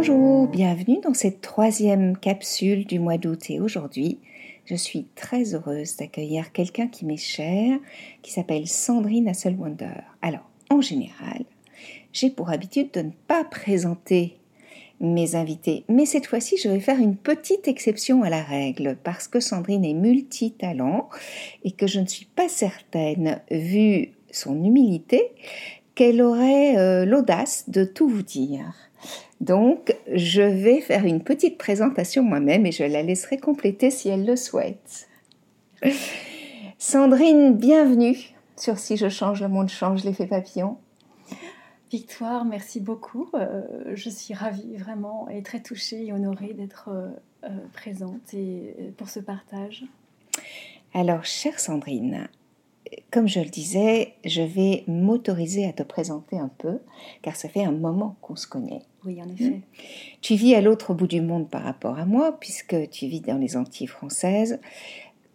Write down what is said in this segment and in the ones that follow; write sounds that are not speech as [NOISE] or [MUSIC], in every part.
Bonjour, bienvenue dans cette troisième capsule du mois d'août et aujourd'hui, je suis très heureuse d'accueillir quelqu'un qui m'est cher, qui s'appelle Sandrine Hasselwander. Alors, en général, j'ai pour habitude de ne pas présenter mes invités, mais cette fois-ci, je vais faire une petite exception à la règle parce que Sandrine est multitalent et que je ne suis pas certaine, vu son humilité, qu'elle aurait euh, l'audace de tout vous dire. Donc, je vais faire une petite présentation moi-même et je la laisserai compléter si elle le souhaite. Sandrine, bienvenue sur Si je change, le monde change l'effet papillon. Victoire, merci beaucoup. Euh, je suis ravie vraiment et très touchée et honorée d'être euh, euh, présente et, pour ce partage. Alors, chère Sandrine, comme je le disais, je vais m'autoriser à te présenter un peu, car ça fait un moment qu'on se connaît. Oui, en effet. Tu vis à l'autre bout du monde par rapport à moi, puisque tu vis dans les Antilles françaises,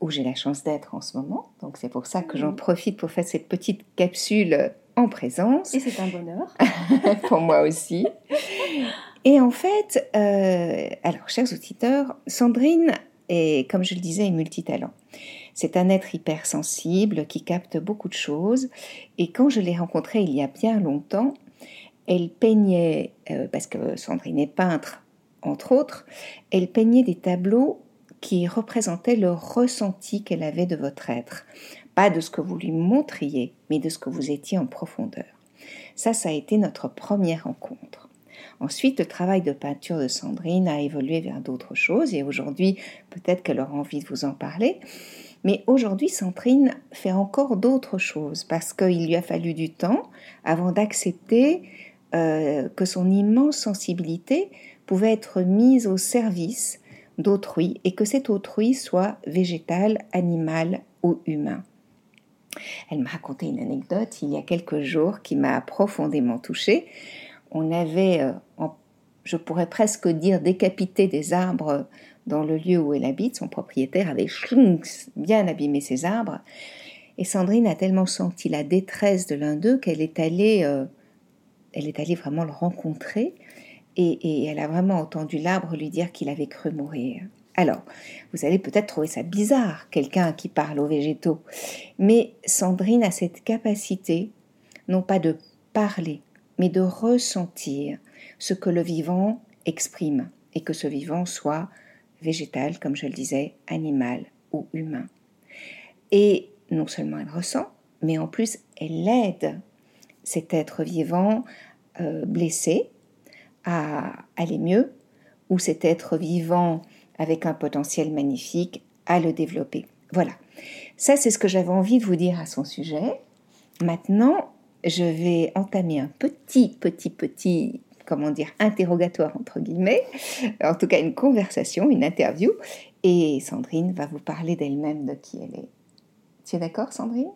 où j'ai la chance d'être en ce moment. Donc c'est pour ça que j'en profite pour faire cette petite capsule en présence. Et c'est un bonheur. [LAUGHS] pour moi aussi. Et en fait, euh, alors, chers auditeurs, Sandrine est, comme je le disais, est multitalent. C'est un être hypersensible qui capte beaucoup de choses. Et quand je l'ai rencontrée il y a bien longtemps, elle peignait, euh, parce que Sandrine est peintre, entre autres, elle peignait des tableaux qui représentaient le ressenti qu'elle avait de votre être. Pas de ce que vous lui montriez, mais de ce que vous étiez en profondeur. Ça, ça a été notre première rencontre. Ensuite, le travail de peinture de Sandrine a évolué vers d'autres choses et aujourd'hui, peut-être qu'elle aura envie de vous en parler. Mais aujourd'hui, Sandrine fait encore d'autres choses parce qu'il lui a fallu du temps avant d'accepter euh, que son immense sensibilité pouvait être mise au service d'autrui et que cet autrui soit végétal, animal ou humain. Elle m'a raconté une anecdote il y a quelques jours qui m'a profondément touchée. On avait, euh, je pourrais presque dire, décapité des arbres dans le lieu où elle habite. Son propriétaire avait bien abîmé ses arbres. Et Sandrine a tellement senti la détresse de l'un d'eux qu'elle est allée, euh, elle est allée vraiment le rencontrer et elle a vraiment entendu l'arbre lui dire qu'il avait cru mourir. Alors, vous allez peut-être trouver ça bizarre, quelqu'un qui parle aux végétaux, mais Sandrine a cette capacité, non pas de parler, mais de ressentir ce que le vivant exprime, et que ce vivant soit végétal, comme je le disais, animal ou humain. Et non seulement elle ressent, mais en plus elle aide cet être vivant euh, blessé à aller mieux, ou cet être vivant avec un potentiel magnifique à le développer. Voilà. Ça, c'est ce que j'avais envie de vous dire à son sujet. Maintenant, je vais entamer un petit, petit, petit, comment dire, interrogatoire entre guillemets, en tout cas une conversation, une interview, et Sandrine va vous parler d'elle-même, de qui elle est. Tu es d'accord, Sandrine?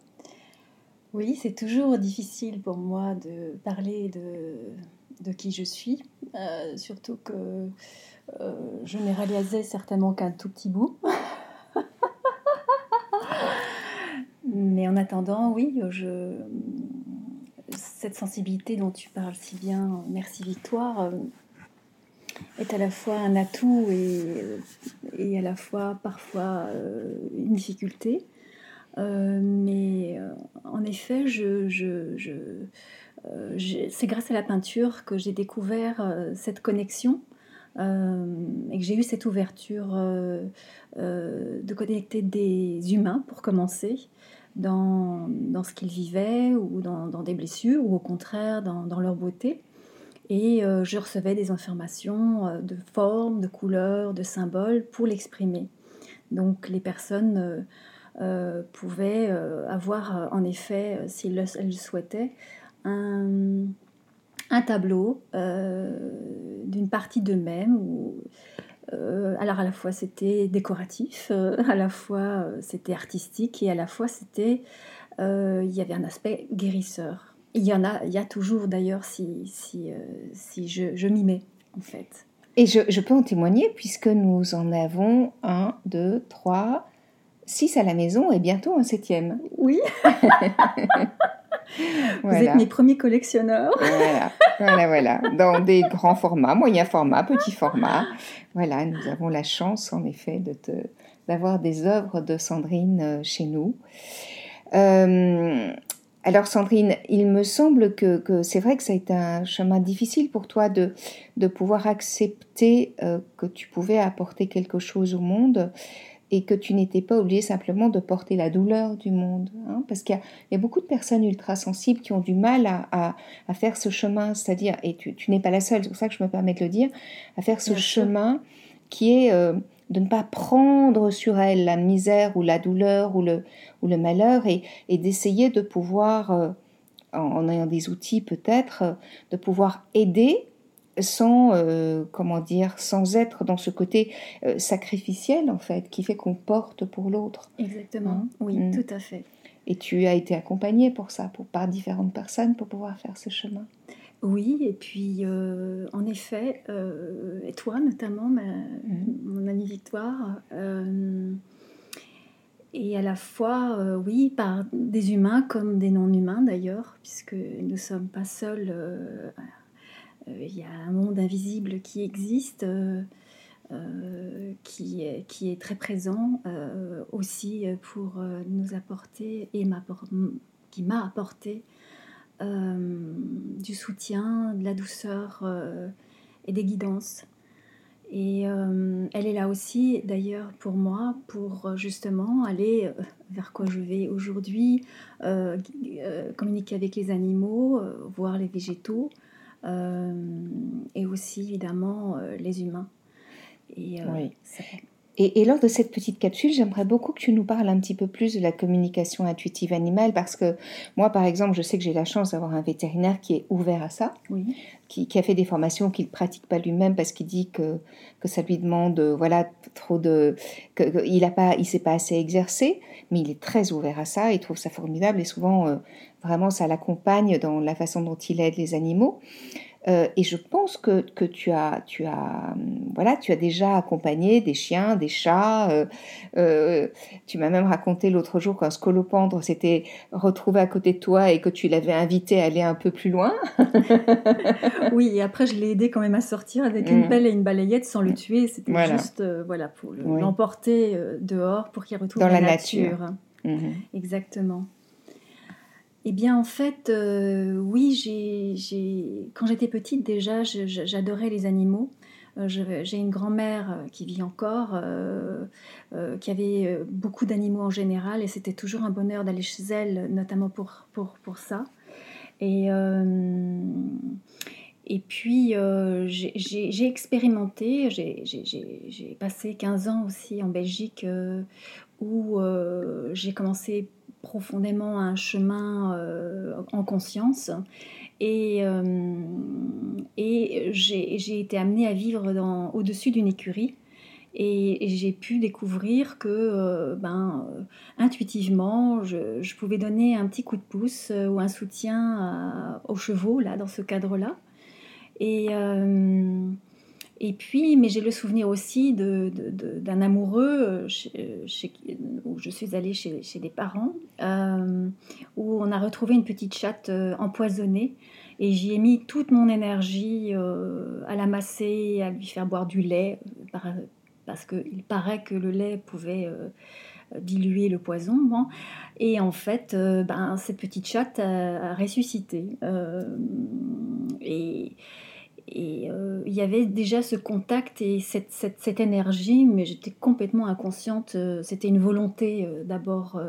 Oui, c'est toujours difficile pour moi de parler de, de qui je suis, euh, surtout que euh, je n'ai réalisé certainement qu'un tout petit bout. [LAUGHS] Mais en attendant, oui, je... cette sensibilité dont tu parles si bien, merci Victoire, euh, est à la fois un atout et, et à la fois parfois euh, une difficulté. mais en effet, c'est grâce à la peinture que j'ai découvert cette connexion euh, et que j'ai eu cette ouverture euh, euh, de connecter des humains, pour commencer, dans, ce qu'ils vivaient ou dans, des blessures, ou au contraire dans, leur beauté. Et je recevais des informations de formes, de couleurs, de symboles pour l'exprimer. Donc les personnes pouvaient avoir en effet, si elles le souhaitaient, un, tableau euh, d'une partie d'eux-mêmes. Euh, alors à la fois c'était décoratif, euh, à la fois c'était artistique et à la fois c'était il y avait un aspect guérisseur. Il y en a, il y a toujours d'ailleurs si, si, si je, je m'y mets en fait. Et je, je, peux en témoigner puisque nous en avons un, deux, trois, six à la maison et bientôt un septième. Oui. [LAUGHS] Vous êtes mes premiers collectionneurs. Voilà. voilà, voilà. Dans des grands formats, moyens formats, petits formats. Voilà, nous avons la chance, en effet, de d'avoir des œuvres de Sandrine euh, chez nous. Euh, alors Sandrine, il me semble que, que c'est vrai que ça a été un chemin difficile pour toi de, de pouvoir accepter euh, que tu pouvais apporter quelque chose au monde et que tu n'étais pas obligé simplement de porter la douleur du monde. Hein, parce qu'il y, a beaucoup de personnes ultra sensibles qui ont du mal à, à, faire ce chemin, c'est-à-dire, et tu, tu n'es pas la seule, c'est pour ça que je me permets de le dire, à faire ce chemin qui est de ne pas prendre sur elle la misère ou la douleur ou le, ou le malheur et, et d'essayer de pouvoir, euh, en, ayant des outils peut-être, euh, de pouvoir aider sans, euh, comment dire, sans être dans ce côté sacrificiel en fait, qui fait qu'on porte pour l'autre. Exactement, hein oui, mm. tout à fait. Et tu as été accompagnée pour ça, pour, par différentes personnes pour pouvoir faire ce chemin. Oui, et puis euh, en effet, euh, et toi notamment, ma, mmh. mon amie Victoire, euh, et à la fois, oui, par des humains comme des non-humains d'ailleurs, puisque nous ne sommes pas seuls. Il y a un monde invisible qui existe, qui, est, qui est très présent aussi pour nous apporter, et qui m'a apporté euh, du soutien, de la douceur euh, et des guidances. Et euh, elle est là aussi, d'ailleurs, pour moi, pour justement aller vers quoi je vais aujourd'hui, communiquer avec les animaux, voir les végétaux, et aussi, évidemment, les humains. Et, oui. Et, lors de cette petite capsule, j'aimerais beaucoup que tu nous parles un petit peu plus de la communication intuitive animale, parce que moi, par exemple, je sais que j'ai la chance d'avoir un vétérinaire qui est ouvert à ça, qui, a fait des formations qu'il ne pratique pas lui-même parce qu'il dit que, que ça lui demande, voilà, trop de... qu'il n'a pas, il s'est pas assez exercé, mais il est très ouvert à ça, il trouve ça formidable, et souvent, euh, vraiment, ça l'accompagne dans la façon dont il aide les animaux. Euh, et je pense que, que, tu, as, tu, as, voilà, tu as déjà accompagné des chiens, des chats. Euh, euh, tu m'as même raconté l'autre jour qu'un scolopendre s'était retrouvé à côté de toi et que tu l'avais invité à aller un peu plus loin. [LAUGHS] oui, et après je l'ai aidé quand même à sortir avec une mm. pelle et une balayette sans le tuer. C'était juste voilà, pour l'emporter dehors pour qu'il retrouve Dans la, nature. Mm-hmm. Exactement. Eh bien, en fait, euh, oui, j'ai, quand j'étais petite, déjà, j'adorais les animaux. Euh, j'ai une grand-mère euh, qui vit encore, qui avait beaucoup d'animaux en général, et c'était toujours un bonheur d'aller chez elle, notamment pour, pour, pour ça. Et, et puis, j'ai expérimenté, j'ai passé 15 ans aussi en Belgique, où j'ai commencé profondément un chemin euh, en conscience. Et, euh, et j'ai été amenée à vivre au-dessus d'une écurie. Et, j'ai pu découvrir que, euh, ben, intuitivement, je, pouvais donner un petit coup de pouce ou un soutien aux chevaux, là, dans ce cadre-là. Et, et puis, mais j'ai le souvenir aussi d'un amoureux euh, euh, où je suis allée chez, des parents, euh, où on a retrouvé une petite chatte empoisonnée. Et j'y ai mis toute mon énergie à la masser, à lui faire boire du lait, parce qu'il paraît que le lait pouvait diluer le poison. Et en fait, ben, cette petite chatte a, a ressuscité. et et euh, il y avait déjà ce contact et cette, cette, énergie, mais j'étais complètement inconsciente. Euh, c'était une volonté euh, d'abord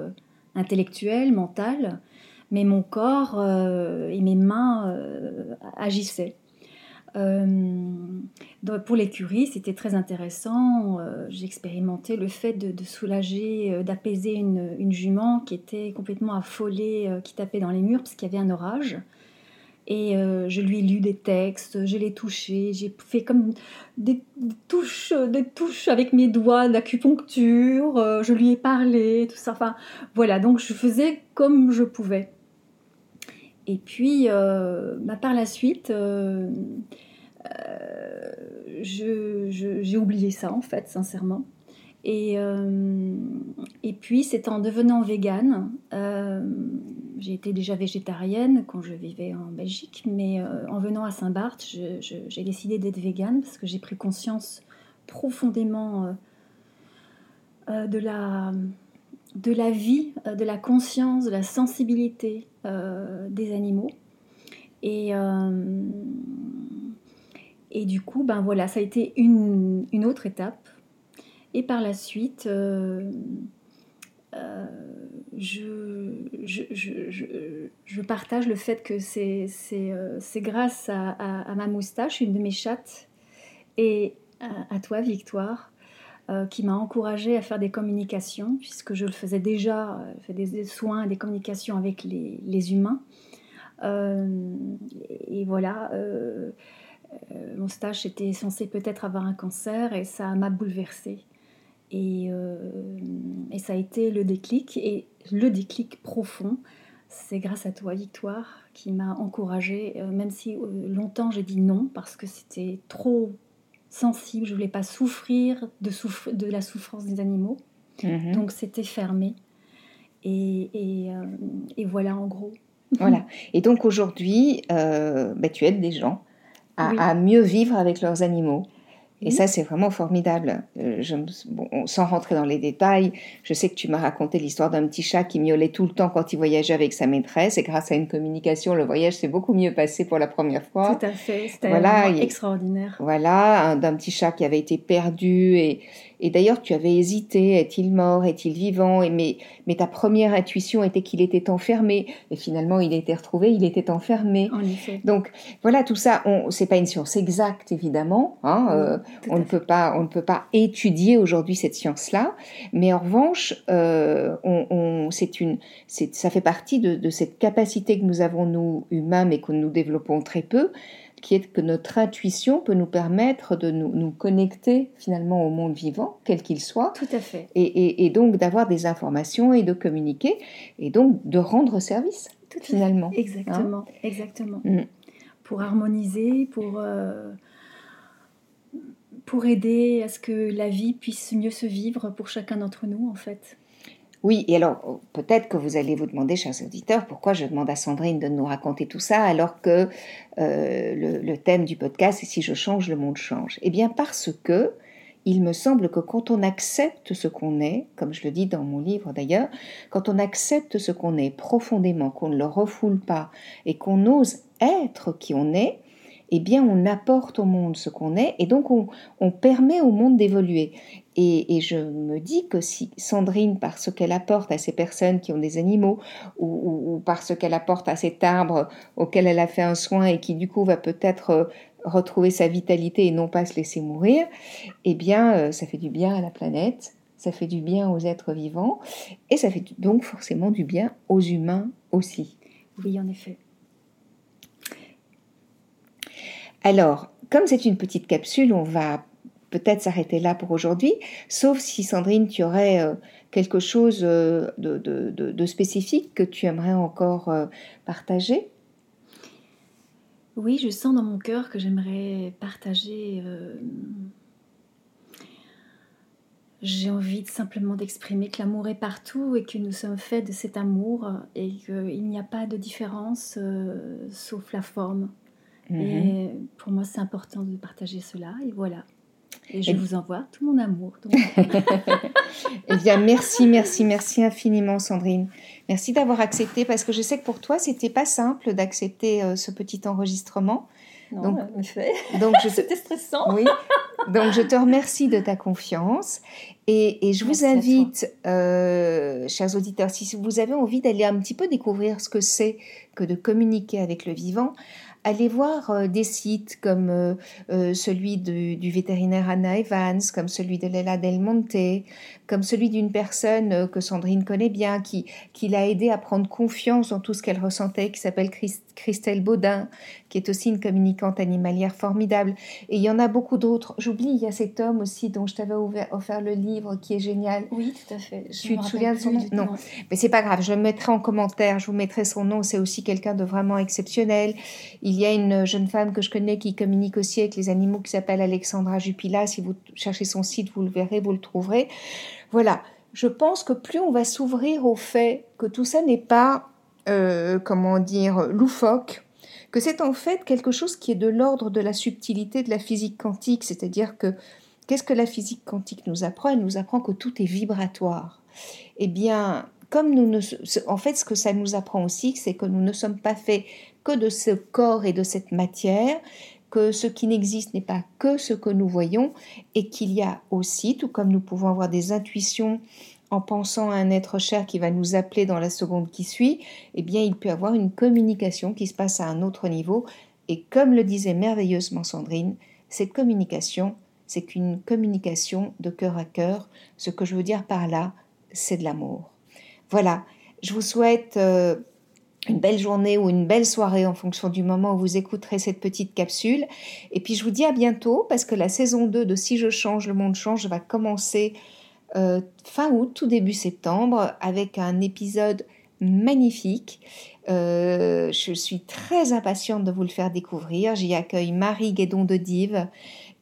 intellectuelle, mentale, mais mon corps et mes mains agissaient. pour l'écurie, c'était très intéressant. J'ai expérimenté le fait de, de soulager, d'apaiser une, une, jument qui était complètement affolée, qui tapait dans les murs parce qu'il y avait un orage. Et euh, je lui ai lu des textes, je l'ai touché, j'ai fait comme des, touches, des touches avec mes doigts d'acupuncture, euh, je lui ai parlé, tout ça. Enfin, voilà, donc je faisais comme je pouvais. Et puis, euh, bah, par la suite, j'ai oublié ça, en fait, sincèrement. Et, et puis, c'est en devenant végane, j'ai été déjà végétarienne quand je vivais en Belgique, mais en venant à Saint-Barth, j'ai décidé d'être végane parce que j'ai pris conscience profondément de la de la vie, euh, de la conscience, de la sensibilité euh, des animaux. Et, euh, et du coup, ben voilà, ça a été une, autre étape. Et par la suite, je, je, partage le fait que c'est grâce à, ma moustache, une de mes chattes, et à toi, Victoire, euh, qui m'a encouragée à faire des communications, puisque je le faisais déjà, euh, fait des, soins, des communications avec les, humains. Euh, et voilà, mon stage était censé peut-être avoir un cancer et ça m'a bouleversée. Et, et, ça a été le déclic, et le déclic profond, c'est grâce à toi, Victoire, qui m'a encouragée, même si longtemps j'ai dit non, parce que c'était trop sensible, je voulais pas souffrir de, de la souffrance des animaux. Mhm. Donc c'était fermé. Et, et, euh, et, voilà en gros. [LAUGHS] Voilà. Et donc aujourd'hui, euh, bah, tu aides des gens à, mieux vivre avec leurs animaux. Et ça, c'est vraiment formidable. Euh, sans rentrer dans les détails, je sais que tu m'as raconté l'histoire d'un petit chat qui miaulait tout le temps quand il voyageait avec sa maîtresse. Et grâce à une communication, le voyage s'est beaucoup mieux passé pour la première fois. Tout à fait. C'était voilà, extraordinaire. Voilà, d'un petit chat qui avait été perdu et, et d'ailleurs, tu avais hésité, est-il mort, est-il vivant? Et mais, mais ta première intuition était qu'il était enfermé. Et finalement, il a été retrouvé, il était enfermé. En effet. Donc voilà, tout ça, c'est pas une science exacte évidemment. Hein, euh, on ne peut pas, on ne peut pas étudier aujourd'hui cette science-là. Mais en revanche, euh, on, c'est une, ça fait partie de, de cette capacité que nous avons nous humains, mais que nous développons très peu qui est que notre intuition peut nous permettre de nous, connecter finalement au monde vivant, quel qu'il soit. Tout à fait. Et, donc d'avoir des informations et de communiquer, et donc de rendre service, Tout finalement. Exactement, hein exactement. Mm. Pour harmoniser, pour, euh, pour aider à ce que la vie puisse mieux se vivre pour chacun d'entre nous, en fait. Oui, et alors peut-être que vous allez vous demander, chers auditeurs, pourquoi je demande à Sandrine de nous raconter tout ça alors que euh, le, thème du podcast est si je change, le monde change. Eh bien parce que il me semble que quand on accepte ce qu'on est, comme je le dis dans mon livre d'ailleurs, quand on accepte ce qu'on est profondément, qu'on ne le refoule pas et qu'on ose être qui on est, eh bien on apporte au monde ce qu'on est et donc on, permet au monde d'évoluer. Et, je me dis que si Sandrine, par ce qu'elle apporte à ces personnes qui ont des animaux, ou, ou par ce qu'elle apporte à cet arbre auquel elle a fait un soin et qui du coup va peut-être euh, retrouver sa vitalité et non pas se laisser mourir, eh bien euh, ça fait du bien à la planète, ça fait du bien aux êtres vivants, et ça fait donc forcément du bien aux humains aussi. Oui, en effet. Alors, comme c'est une petite capsule, on va peut-être s'arrêter là pour aujourd'hui, sauf si Sandrine, tu aurais euh, quelque chose euh, de, spécifique que tu aimerais encore euh, partager? Oui, je sens dans mon cœur que j'aimerais partager. J'ai envie simplement d'exprimer que l'amour est partout et que nous sommes faits de cet amour et qu'il n'y a pas de différence sauf la forme. Et pour moi, c'est important de partager cela. Et voilà. Et je vous envoie tout mon amour. [LAUGHS] eh bien, merci, merci, merci infiniment, Sandrine. Merci d'avoir accepté parce que je sais que pour toi, c'était pas simple d'accepter euh, ce petit enregistrement. Non, donc, en effet. Donc, [LAUGHS] c'était stressant. Oui. Donc, je te remercie de ta confiance et, et je vous invite, euh, chers auditeurs, si vous avez envie d'aller un petit peu découvrir ce que c'est que de communiquer avec le vivant, allez voir euh, des sites comme euh, euh, celui du vétérinaire Anna Evans, comme celui de Leila Del Monte, comme celui d'une personne que Sandrine connaît bien, qui, qui l'a aidé à prendre confiance dans tout ce qu'elle ressentait, qui s'appelle Christelle Baudin, qui est aussi une communicante animalière formidable. Et il y en a beaucoup d'autres. J'oublie, il y a cet homme aussi dont je t'avais offert le livre qui est génial. Oui, tout à fait. tu te souviens de son nom Non, mais c'est pas grave. Je le mettrai en commentaire. Je vous mettrai son nom. C'est aussi quelqu'un de vraiment exceptionnel. Il y a une jeune femme que je connais qui communique aussi avec les animaux qui s'appelle Alexandra Jupila. Si vous cherchez son site, vous le verrez, vous le trouverez. Voilà. Je pense que plus on va s'ouvrir au fait que tout ça n'est pas, euh, comment dire, loufoque, que c'est en fait quelque chose qui est de l'ordre de la subtilité de la physique quantique, c'est-à-dire que qu'est-ce que la physique quantique nous apprend? Elle nous apprend que tout est vibratoire. Eh bien, comme nous ne, en fait, ce que ça nous apprend aussi, c'est que nous ne sommes pas faits que de ce corps et de cette matière, que ce qui n'existe n'est pas que ce que nous voyons, et qu'il y a aussi, tout comme nous pouvons avoir des intuitions en pensant à un être cher qui va nous appeler dans la seconde qui suit, eh bien il peut y avoir une communication qui se passe à un autre niveau. Et comme le disait merveilleusement Sandrine, cette communication, c'est qu'une communication de cœur à cœur. Ce que je veux dire par là, c'est de l'amour. Voilà, je vous souhaite euh, une belle journée ou une belle soirée en fonction du moment où vous écouterez cette petite capsule. Et puis je vous dis à bientôt parce que la saison 2 de Si je change, le monde change va commencer euh, fin août, tout début septembre, avec un épisode magnifique. Euh, je suis très impatiente de vous le faire découvrir. J'y accueille Marie Guédon de Dive,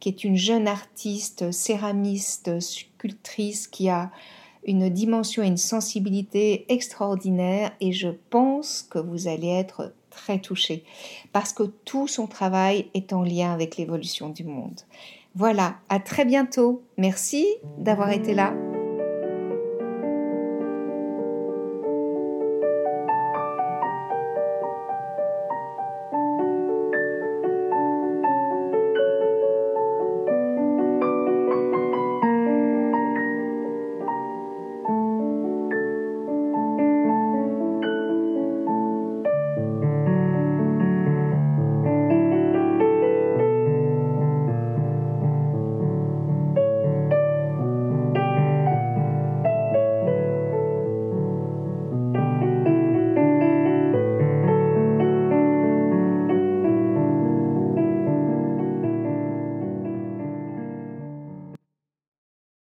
qui est une jeune artiste, céramiste, sculptrice qui a une dimension et une sensibilité extraordinaire et je pense que vous allez être très touchés parce que tout son travail est en lien avec l'évolution du monde. Voilà, à très bientôt. Merci d'avoir été là.